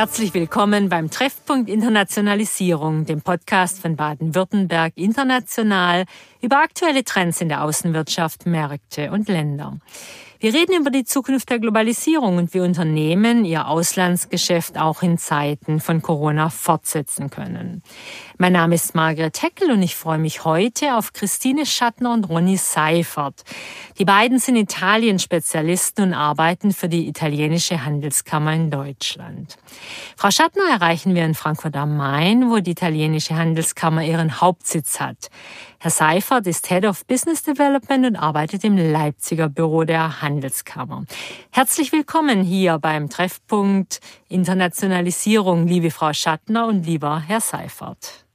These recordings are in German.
Herzlich willkommen beim Treffpunkt Internationalisierung, dem Podcast von Baden-Württemberg International über aktuelle Trends in der Außenwirtschaft, Märkte und Länder. Wir reden über die Zukunft der Globalisierung und wie Unternehmen ihr Auslandsgeschäft auch in Zeiten von Corona fortsetzen können. Mein Name ist Margret Heckel und ich freue mich heute auf Christine Schattner und Ronny Seifert. Die beiden sind Italien-Spezialisten und arbeiten für die italienische Handelskammer in Deutschland. Frau Schattner erreichen wir in Frankfurt am Main, wo die italienische Handelskammer ihren Hauptsitz hat. Herr Seifert ist Head of Business Development und arbeitet im Leipziger Büro der Handelskammer. Herzlich willkommen hier beim Treffpunkt Internationalisierung, liebe Frau Schattner und lieber Herr Seifert.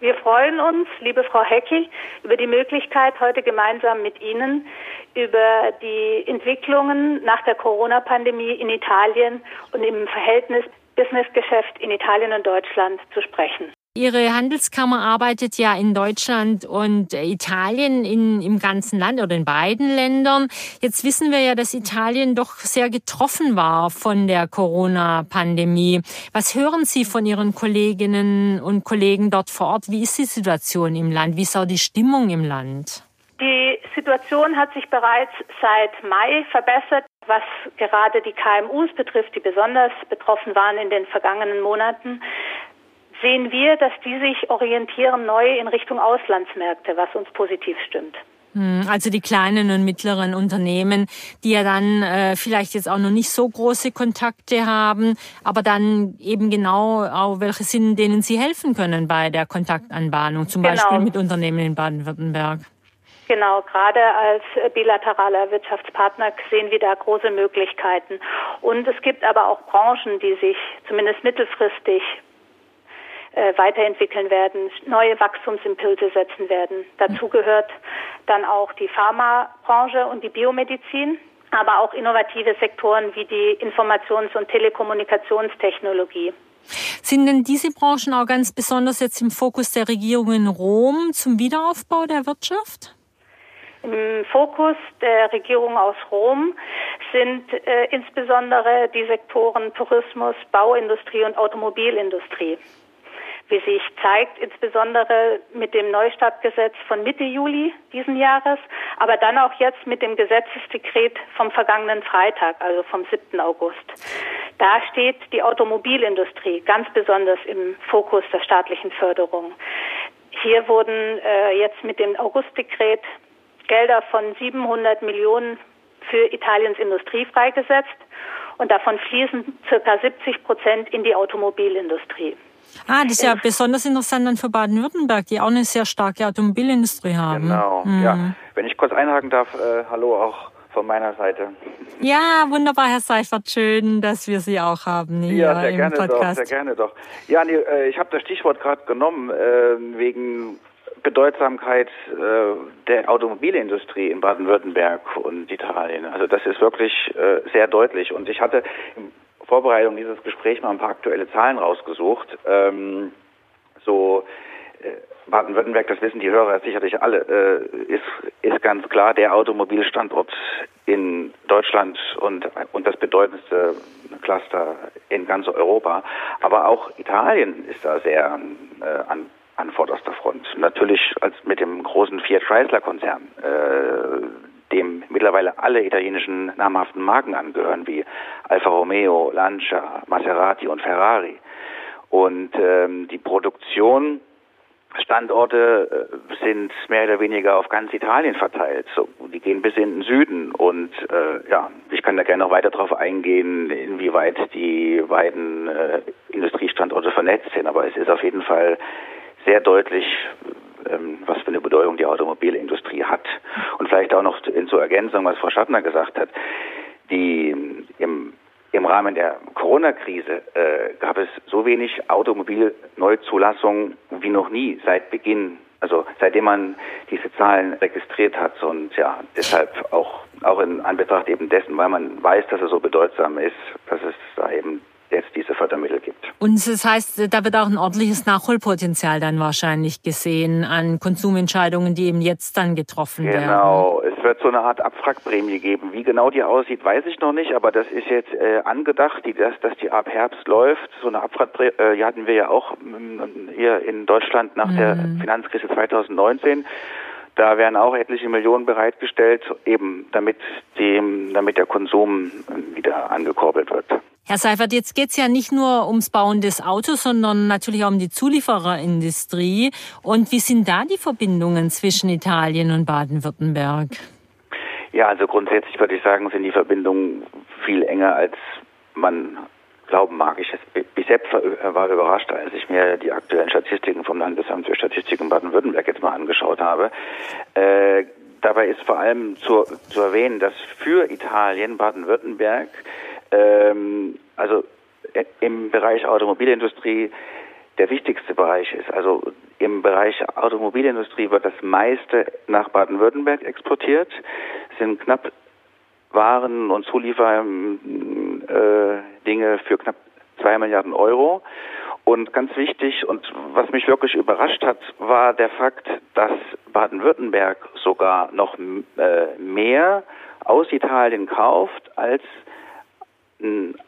Wir freuen uns, liebe Frau Hecki, über die Möglichkeit, heute gemeinsam mit Ihnen über die Entwicklungen nach der Corona-Pandemie in Italien und im Verhältnis Businessgeschäft in Italien und Deutschland zu sprechen. Ihre Handelskammer arbeitet ja in Deutschland und Italien in, im ganzen Land oder in beiden Ländern. Jetzt wissen wir ja, dass Italien doch sehr getroffen war von der Corona-Pandemie. Was hören Sie von Ihren Kolleginnen und Kollegen dort vor Ort? Wie ist die Situation im Land? Wie ist auch die Stimmung im Land? Die Situation hat sich bereits seit Mai verbessert, was gerade die KMUs betrifft, die besonders betroffen waren in den vergangenen Monaten sehen wir, dass die sich orientieren neu in Richtung Auslandsmärkte, was uns positiv stimmt. Hm, also die kleinen und mittleren Unternehmen, die ja dann äh, vielleicht jetzt auch noch nicht so große Kontakte haben, aber dann eben genau auch welche sind, denen sie helfen können bei der Kontaktanbahnung, zum genau. Beispiel mit Unternehmen in Baden-Württemberg. Genau, gerade als bilateraler Wirtschaftspartner sehen wir da große Möglichkeiten. Und es gibt aber auch Branchen, die sich zumindest mittelfristig äh, weiterentwickeln werden, neue Wachstumsimpulse setzen werden. Dazu gehört dann auch die Pharmabranche und die Biomedizin, aber auch innovative Sektoren wie die Informations- und Telekommunikationstechnologie. Sind denn diese Branchen auch ganz besonders jetzt im Fokus der Regierung in Rom zum Wiederaufbau der Wirtschaft? Im Fokus der Regierung aus Rom sind äh, insbesondere die Sektoren Tourismus, Bauindustrie und Automobilindustrie wie sich zeigt, insbesondere mit dem Neustartgesetz von Mitte Juli diesen Jahres, aber dann auch jetzt mit dem Gesetzesdekret vom vergangenen Freitag, also vom 7. August. Da steht die Automobilindustrie ganz besonders im Fokus der staatlichen Förderung. Hier wurden äh, jetzt mit dem Augustdekret Gelder von 700 Millionen für Italiens Industrie freigesetzt und davon fließen circa 70 Prozent in die Automobilindustrie. Ah, das ist ja besonders interessant dann für Baden-Württemberg, die auch eine sehr starke Automobilindustrie haben. Genau, mhm. ja. Wenn ich kurz einhaken darf, äh, hallo auch von meiner Seite. Ja, wunderbar, Herr Seifert, schön, dass wir Sie auch haben hier ja, sehr im gerne Podcast. Doch, sehr gerne doch. Ja, nee, äh, ich habe das Stichwort gerade genommen äh, wegen Bedeutsamkeit äh, der Automobilindustrie in Baden-Württemberg und Italien. Also das ist wirklich äh, sehr deutlich. Und ich hatte Vorbereitung dieses Gesprächs mal ein paar aktuelle Zahlen rausgesucht. Ähm, so äh, Baden-Württemberg, das wissen die Hörer sicherlich alle, äh, ist, ist ganz klar der Automobilstandort in Deutschland und, und das bedeutendste Cluster in ganz Europa. Aber auch Italien ist da sehr äh, an, an vorderster Front. Natürlich als mit dem großen Fiat Chrysler Konzern, äh, dem mittlerweile alle italienischen namhaften Marken angehören, wie Alfa Romeo, Lancia, Maserati und Ferrari. Und ähm, die Produktion Standorte äh, sind mehr oder weniger auf ganz Italien verteilt. So, die gehen bis in den Süden. Und äh, ja, ich kann da gerne noch weiter darauf eingehen, inwieweit die beiden äh, Industriestandorte vernetzt sind. Aber es ist auf jeden Fall sehr deutlich, ähm, was für eine Bedeutung die Automobilindustrie hat. Und vielleicht auch noch zur Ergänzung, was Frau Schattner gesagt hat, die im im Rahmen der Corona-Krise äh, gab es so wenig Automobilneuzulassungen wie noch nie seit Beginn, also seitdem man diese Zahlen registriert hat und ja, deshalb auch auch in Anbetracht eben dessen, weil man weiß, dass es so bedeutsam ist, dass es da eben jetzt diese Fördermittel gibt. Und das heißt, da wird auch ein ordentliches Nachholpotenzial dann wahrscheinlich gesehen an Konsumentscheidungen, die eben jetzt dann getroffen genau. werden. Genau, es wird so eine Art Abwrackprämie geben. Wie genau die aussieht, weiß ich noch nicht, aber das ist jetzt äh, angedacht, die, dass, dass die ab Herbst läuft. So eine Abwrackprämie äh, hatten wir ja auch ähm, hier in Deutschland nach mhm. der Finanzkrise 2019. Da werden auch etliche Millionen bereitgestellt, eben damit, dem, damit der Konsum wieder angekurbelt wird. Herr Seifert, jetzt geht es ja nicht nur ums Bauen des Autos, sondern natürlich auch um die Zuliefererindustrie. Und wie sind da die Verbindungen zwischen Italien und Baden-Württemberg? Ja, also grundsätzlich würde ich sagen, sind die Verbindungen viel enger, als man glauben mag. Ich, ich selbst war überrascht, als ich mir die aktuellen Statistiken vom Landesamt für Statistik in Baden-Württemberg jetzt mal angeschaut habe. Äh, dabei ist vor allem zu, zu erwähnen, dass für Italien Baden-Württemberg ähm, also äh, im Bereich Automobilindustrie der wichtigste Bereich ist. Also im Bereich Automobilindustrie wird das meiste nach Baden-Württemberg exportiert, sind knapp waren und Äh, für knapp zwei Milliarden Euro. Und ganz wichtig und was mich wirklich überrascht hat, war der Fakt, dass Baden-Württemberg sogar noch äh, mehr aus Italien kauft, als,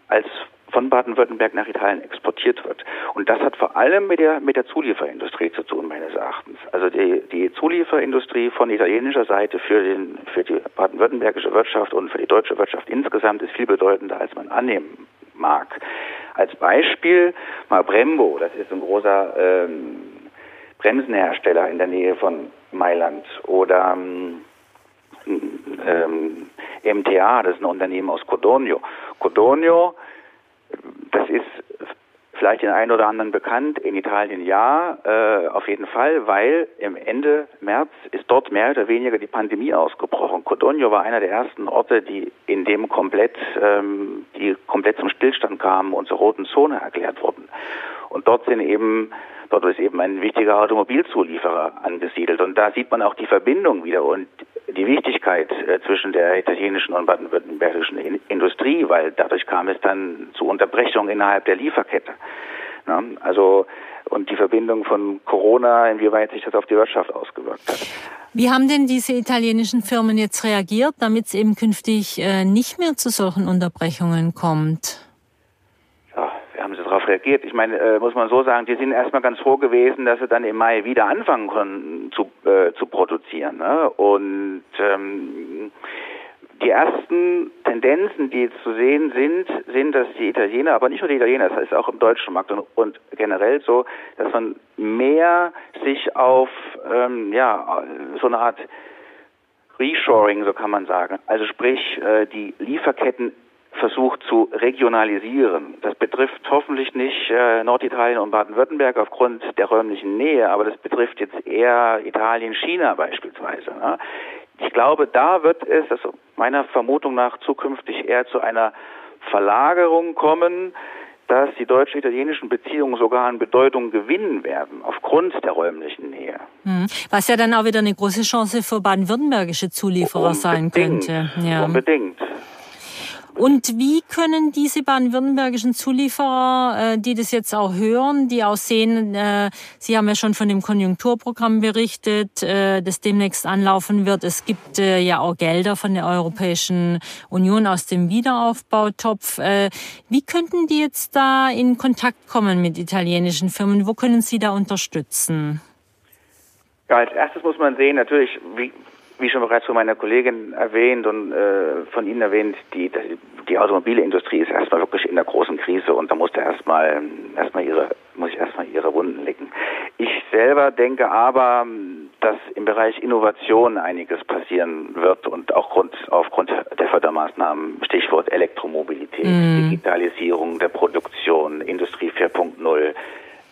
als von Baden-Württemberg nach Italien exportiert wird. Und das hat vor allem mit der, mit der Zulieferindustrie zu tun, meines Erachtens. Also die, die Zulieferindustrie von italienischer Seite für, den, für die baden-württembergische Wirtschaft und für die deutsche Wirtschaft insgesamt ist viel bedeutender, als man annehmen mag. Als Beispiel mal Brembo, das ist ein großer ähm, Bremsenhersteller in der Nähe von Mailand oder ähm, MTA, das ist ein Unternehmen aus Codogno. Codogno das ist vielleicht den einen oder anderen bekannt, in Italien ja, äh, auf jeden Fall, weil im Ende März ist dort mehr oder weniger die Pandemie ausgebrochen. Codogno war einer der ersten Orte, die in dem komplett, ähm, die komplett zum Stillstand kamen und zur roten Zone erklärt wurden. Und dort sind eben Dort ist eben ein wichtiger Automobilzulieferer angesiedelt. Und da sieht man auch die Verbindung wieder und die Wichtigkeit äh, zwischen der italienischen und baden-württembergischen in Industrie, weil dadurch kam es dann zu Unterbrechungen innerhalb der Lieferkette. Na, also und die Verbindung von Corona, inwieweit sich das auf die Wirtschaft ausgewirkt hat. Wie haben denn diese italienischen Firmen jetzt reagiert, damit es eben künftig äh, nicht mehr zu solchen Unterbrechungen kommt? Darauf reagiert? Ich meine, äh, muss man so sagen, die sind erstmal ganz froh gewesen, dass sie dann im Mai wieder anfangen konnten zu, äh, zu produzieren. Ne? Und ähm, die ersten Tendenzen, die zu sehen sind, sind, dass die Italiener, aber nicht nur die Italiener, das heißt auch im deutschen Markt und, und generell so, dass man mehr sich auf ähm, ja so eine Art Reshoring, so kann man sagen, also sprich äh, die Lieferketten versucht zu regionalisieren. Das betrifft hoffentlich nicht äh, Norditalien und Baden-Württemberg aufgrund der räumlichen Nähe, aber das betrifft jetzt eher Italien, China beispielsweise. Ne? Ich glaube, da wird es, also meiner Vermutung nach, zukünftig eher zu einer Verlagerung kommen, dass die deutsch-italienischen Beziehungen sogar an Bedeutung gewinnen werden, aufgrund der räumlichen Nähe. Hm. Was ja dann auch wieder eine große Chance für baden-württembergische Zulieferer Unbedingt. sein könnte. Ja. Unbedingt. Und wie können diese baden-württembergischen Zulieferer, äh, die das jetzt auch hören, die auch sehen, äh, Sie haben ja schon von dem Konjunkturprogramm berichtet, äh, das demnächst anlaufen wird. Es gibt ja auch Gelder von der Europäischen Union aus dem Wiederaufbautopf. Wie könnten die jetzt da in Kontakt kommen mit italienischen Firmen? Wo können Sie da unterstützen? Ja, als erstes muss man sehen, natürlich, wie, wie schon bereits von meiner Kollegin erwähnt und äh, von Ihnen erwähnt, die, die Automobilindustrie ist erstmal wirklich in der großen Krise und da muss erstmal erstmal ihre muss ich erstmal ihre Wunden lecken. Ich selber denke aber, dass im Bereich Innovation einiges passieren wird und auch Grund, aufgrund der Fördermaßnahmen, Stichwort Elektromobilität, mm. Digitalisierung der Produktion, Industrie 4.0,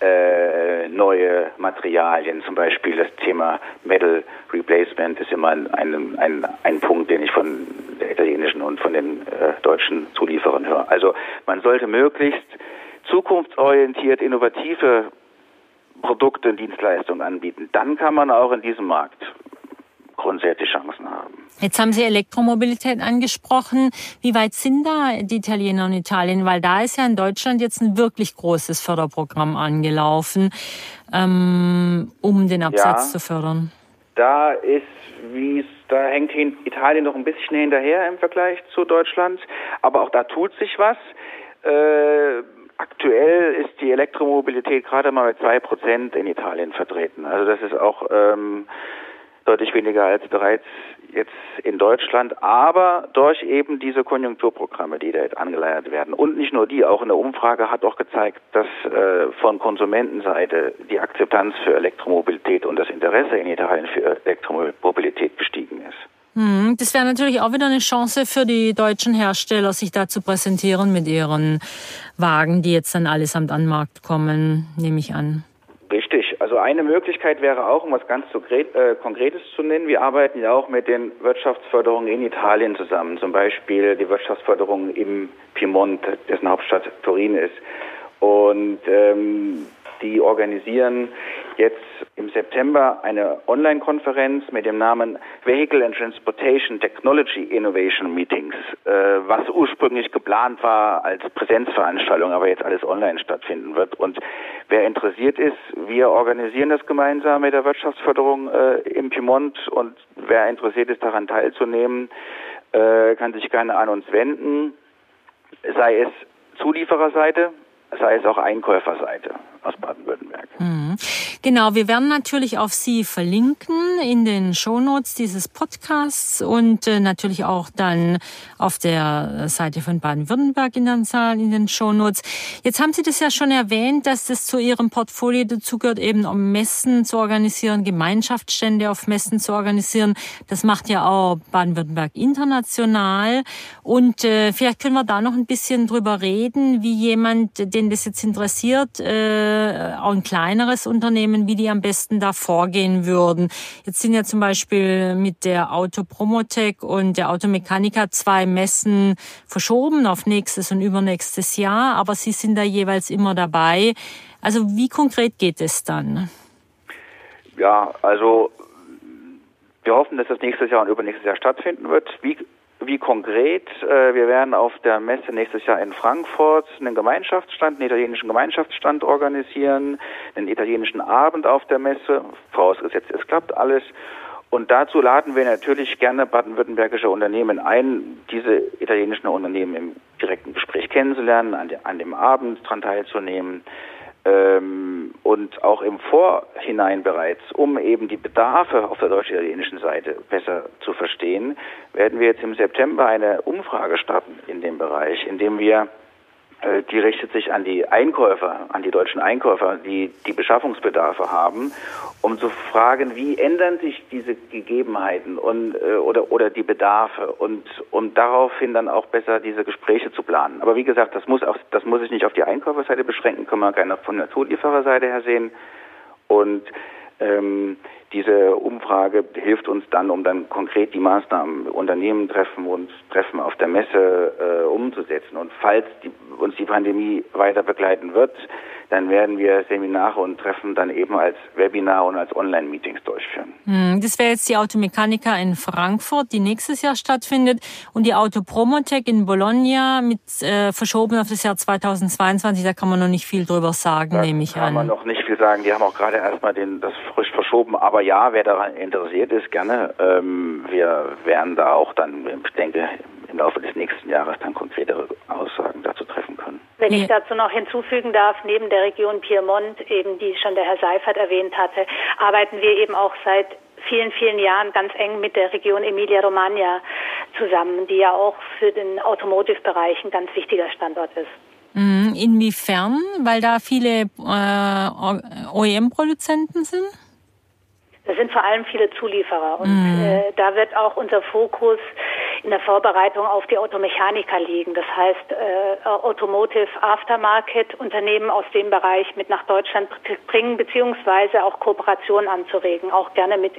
äh, neue Materialien, zum Beispiel das Thema Metal Replacement ist immer ein, ein, ein, ein Punkt, den ich von der italienischen und von den äh, deutschen Zulieferern höre. Also man sollte möglichst zukunftsorientiert innovative Produkte und Dienstleistungen anbieten. Dann kann man auch in diesem Markt grundsätzlich Chancen haben. Jetzt haben Sie Elektromobilität angesprochen. Wie weit sind da die Italiener und Italien? Weil da ist ja in Deutschland jetzt ein wirklich großes Förderprogramm angelaufen, ähm, um den Absatz ja, zu fördern. Da ist, wie es, da hängt Italien noch ein bisschen hinterher im Vergleich zu Deutschland, aber auch da tut sich was. Äh, aktuell ist die Elektromobilität gerade mal mit zwei Prozent in Italien vertreten. Also das ist auch ähm, deutlich weniger als bereits jetzt in Deutschland, aber durch eben diese Konjunkturprogramme, die da jetzt angeleiert werden. Und nicht nur die, auch eine Umfrage hat auch gezeigt, dass äh, von Konsumentenseite die Akzeptanz für Elektromobilität und das Interesse in Italien für Elektromobilität gestiegen ist. Hm, das wäre natürlich auch wieder eine Chance für die deutschen Hersteller, sich da zu präsentieren mit ihren Wagen, die jetzt dann allesamt an den Markt kommen, nehme ich an. Also eine Möglichkeit wäre auch, um was ganz äh, Konkretes zu nennen, wir arbeiten ja auch mit den Wirtschaftsförderungen in Italien zusammen. Zum Beispiel die Wirtschaftsförderung im Piemont, dessen Hauptstadt Turin ist. Und ähm, die organisieren jetzt im September eine Online-Konferenz mit dem Namen Vehicle and Transportation Technology Innovation Meetings, äh, was ursprünglich geplant war als Präsenzveranstaltung, aber jetzt alles online stattfinden wird. Und wer interessiert ist, wir organisieren das gemeinsam mit der Wirtschaftsförderung äh, im Piemont und wer interessiert ist, daran teilzunehmen, äh, kann sich gerne an uns wenden, sei es Zuliefererseite, sei es auch Einkäuferseite aus Baden-Württemberg. Mhm. Genau, wir werden natürlich auf Sie verlinken in den Shownotes dieses Podcasts und äh, natürlich auch dann auf der Seite von Baden-Württemberg in, in den Shownotes. Jetzt haben Sie das ja schon erwähnt, dass das zu Ihrem Portfolio dazugehört, eben um Messen zu organisieren, Gemeinschaftsstände auf Messen zu organisieren. Das macht ja auch Baden-Württemberg international. Und äh, vielleicht können wir da noch ein bisschen drüber reden, wie jemand, den das jetzt interessiert, äh, äh, auch ein kleineres Unternehmen, wie die am besten da vorgehen würden. Jetzt sind ja zum Beispiel mit der Autopromotec und der Automechaniker zwei Messen verschoben auf nächstes und übernächstes Jahr, aber sie sind da jeweils immer dabei. Also wie konkret geht es dann? Ja, also wir hoffen, dass das nächstes Jahr und übernächstes Jahr stattfinden wird. Wie wie konkret? Äh, wir werden auf der Messe nächstes Jahr in Frankfurt einen Gemeinschaftsstand, einen italienischen Gemeinschaftsstand organisieren, einen italienischen Abend auf der Messe, vorausgesetzt es klappt alles. Und dazu laden wir natürlich gerne baden-württembergische Unternehmen ein, diese italienischen Unternehmen im direkten Gespräch kennenzulernen, an, dem Abend daran teilzunehmen ähm, und auch im Vorhinein bereits, um eben die Bedarfe auf der deutsch-italienischen Seite besser zu verstehen, werden wir jetzt im September eine Umfrage starten in dem Bereich, in dem wir die richtet sich an die Einkäufer, an die deutschen Einkäufer, die die Beschaffungsbedarfe haben, um zu fragen, wie ändern sich diese Gegebenheiten und äh, oder oder die Bedarfe und um daraufhin dann auch besser diese Gespräche zu planen. Aber wie gesagt, das muss auch das muss sich nicht auf die Einkäuferseite beschränken, kann man gerne von der Zuliefererseite her sehen und ähm, diese Umfrage hilft uns dann, um dann konkret die Maßnahmen Unternehmen treffen und treffen auf der Messe äh, umzusetzen. Und falls die, uns die Pandemie weiter begleiten wird, dann werden wir Seminare und Treffen dann eben als Webinar und als Online-Meetings durchführen. Hm, das wäre jetzt die Automechanika in Frankfurt, die nächstes Jahr stattfindet, und die Autopromotec in Bologna mit äh, verschoben auf das Jahr 2022. Da kann man noch nicht viel drüber sagen, da nehme ich an. Da kann man noch nicht viel sagen. Die haben auch gerade erstmal den, das frisch verschoben. Aber ja, wer daran interessiert ist, gerne. Ähm, wir werden da auch dann, ich denke, im Laufe des nächsten Jahres dann konkretere Aussagen dazu treffen können. Wenn ich dazu noch hinzufügen darf, neben der Region Piemont, eben die schon der Herr Seifert erwähnt hatte, arbeiten wir eben auch seit vielen, vielen Jahren ganz eng mit der Region Emilia-Romagna zusammen, die ja auch für den Automotive-Bereich ein ganz wichtiger Standort ist. Mhm. Inwiefern? Weil da viele äh, OEM-Produzenten sind? Das sind vor allem viele Zulieferer und mhm. äh, da wird auch unser Fokus in der Vorbereitung auf die Automechaniker liegen. Das heißt, äh, Automotive Aftermarket Unternehmen aus dem Bereich mit nach Deutschland bringen, beziehungsweise auch Kooperationen anzuregen, auch gerne mit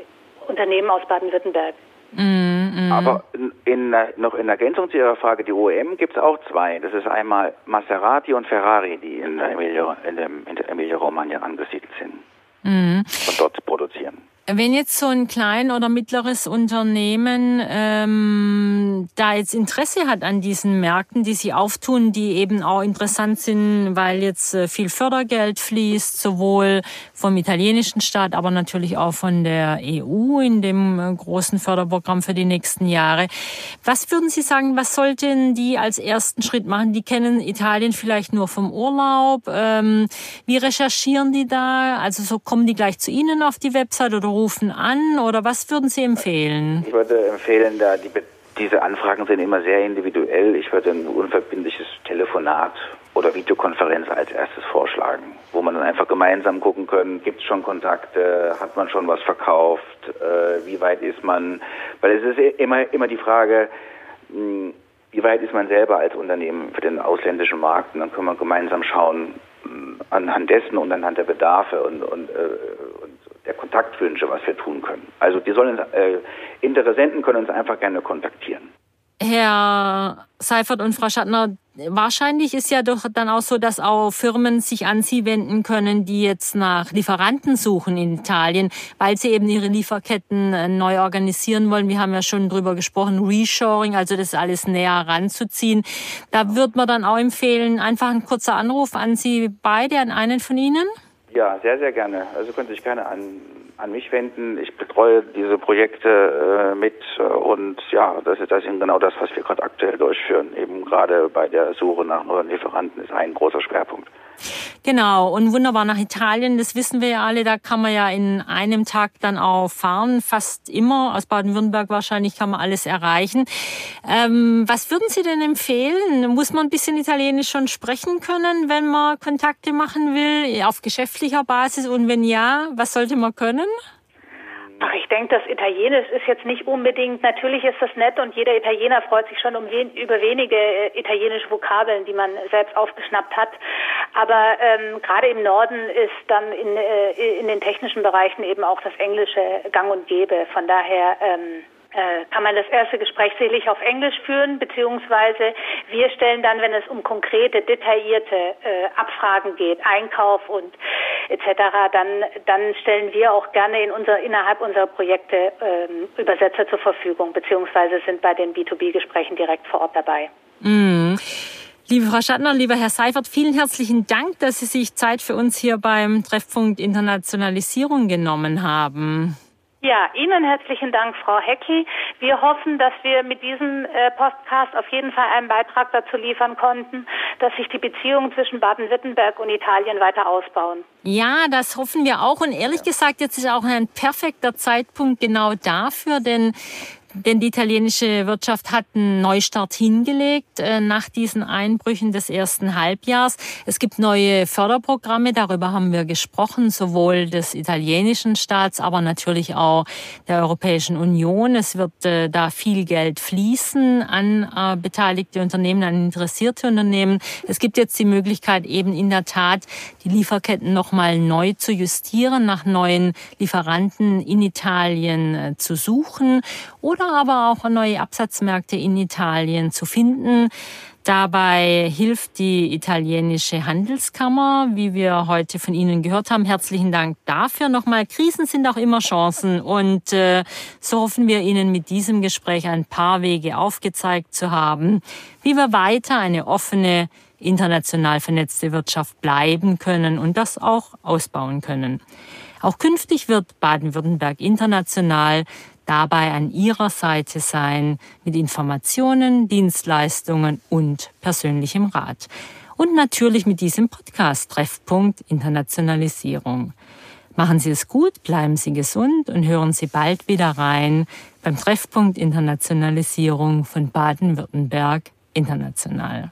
Unternehmen aus Baden-Württemberg. Mm, mm. Aber in, in, noch in Ergänzung zu Ihrer Frage, die OEM gibt es auch zwei. Das ist einmal Maserati und Ferrari, die in der Emilia-Romagna Emilia angesiedelt sind mm. und dort produzieren. Wenn jetzt so ein klein oder mittleres Unternehmen ähm, da jetzt Interesse hat an diesen Märkten, die sie auftun, die eben auch interessant sind, weil jetzt äh, viel Fördergeld fließt, sowohl vom italienischen Staat, aber natürlich auch von der EU in dem äh, großen Förderprogramm für die nächsten Jahre. Was würden Sie sagen, was sollten die als ersten Schritt machen? Die kennen Italien vielleicht nur vom Urlaub. Ähm, wie recherchieren die da? Also so kommen die gleich zu Ihnen auf die Website oder rufen an oder was würden Sie empfehlen? Ich würde empfehlen, da die, diese Anfragen sind immer sehr individuell. Ich würde ein unverbindliches Telefonat oder Videokonferenz als erstes vorschlagen, wo man dann einfach gemeinsam gucken können, gibt es schon Kontakte, hat man schon was verkauft, äh, wie weit ist man, weil es ist immer, immer die Frage, mh, hm, wie weit ist man selber als Unternehmen für den ausländischen Markt und dann können wir gemeinsam schauen, hm, anhand dessen und anhand der Bedarfe und, und, äh, Kontaktwünsche, was wir tun können. Also die sollen äh, Interessenten können uns einfach gerne kontaktieren. Herr Seifert und Frau Schattner, wahrscheinlich ist ja doch dann auch so, dass auch Firmen sich an Sie wenden können, die jetzt nach Lieferanten suchen in Italien, weil sie eben ihre Lieferketten äh, neu organisieren wollen. Wir haben ja schon drüber gesprochen, Reshoring, also das alles näher ranzuziehen. Da wird man dann auch empfehlen, einfach ein kurzer Anruf an Sie beide, an einen von Ihnen? Ja, sehr, sehr gerne. Also können Sie sich gerne an, an mich wenden. Ich betreue diese Projekte äh, mit äh, und ja, das ist, das ist genau das, was wir gerade aktuell durchführen. Eben gerade bei der Suche nach neuen Lieferanten ist ein großer Schwerpunkt. Genau, und wunderbar nach Italien, das wissen wir ja alle, da kann man ja in einem Tag dann auch fahren, fast immer. Aus Baden-Württemberg wahrscheinlich kann man alles erreichen. Ähm, was würden Sie denn empfehlen? Muss man ein bisschen Italienisch schon sprechen können, wenn man Kontakte machen will, auf geschäftlicher Basis? Und wenn ja, was sollte man können? Ach, ich denke, das Italienisch ist jetzt nicht unbedingt, natürlich ist das nett und jeder Italiener freut sich schon um wen, über wenige äh, italienische Vokabeln, die man selbst aufgeschnappt hat. Aber ähm, gerade im Norden ist dann in, äh, in den technischen Bereichen eben auch das Englische gang und gäbe. Von daher ähm, äh, kann man das erste Gespräch sicherlich auf Englisch führen, beziehungsweise wir stellen dann, wenn es um konkrete, detaillierte äh, Abfragen geht, Einkauf und etc., dann, dann stellen wir auch gerne in unser, innerhalb unserer Projekte ähm, Übersetzer zur Verfügung, beziehungsweise sind bei den B2B-Gesprächen direkt vor Ort dabei. Mm. Liebe Frau Schattner, lieber Herr Seifert, vielen herzlichen Dank, dass Sie sich Zeit für uns hier beim Treffpunkt Internationalisierung genommen haben. Ja, Ihnen herzlichen Dank, Frau Hecki. Wir hoffen, dass wir mit diesem äh, Podcast auf jeden Fall einen Beitrag dazu liefern konnten, dass sich die Beziehungen zwischen Baden-Württemberg und Italien weiter ausbauen. Ja, das hoffen wir auch. Und ehrlich gesagt, jetzt ist auch ein perfekter Zeitpunkt genau dafür, denn denn die italienische Wirtschaft hat einen Neustart hingelegt äh, nach diesen Einbrüchen des ersten Halbjahrs. Es gibt neue Förderprogramme, darüber haben wir gesprochen, sowohl des italienischen Staats, aber natürlich auch der Europäischen Union. Es wird äh, da viel Geld fließen an äh, beteiligte Unternehmen, an interessierte Unternehmen. Es gibt jetzt die Möglichkeit, eben in der Tat die Lieferketten nochmal neu zu justieren, nach neuen Lieferanten in Italien zu suchen oder oder aber auch neue Absatzmärkte in Italien zu finden. Dabei hilft die italienische Handelskammer, wie wir heute von Ihnen gehört haben. Herzlichen Dank dafür nochmal. Krisen sind auch immer Chancen und äh, so hoffen wir Ihnen mit diesem Gespräch ein paar Wege aufgezeigt zu haben, wie wir weiter eine offene, international vernetzte Wirtschaft bleiben können und das auch ausbauen können. Auch künftig wird Baden-Württemberg international dabei an Ihrer Seite sein mit Informationen, Dienstleistungen und persönlichem Rat. Und natürlich mit diesem Podcast Treffpunkt Internationalisierung. Machen Sie es gut, bleiben Sie gesund und hören Sie bald wieder rein beim Treffpunkt Internationalisierung von Baden-Württemberg International.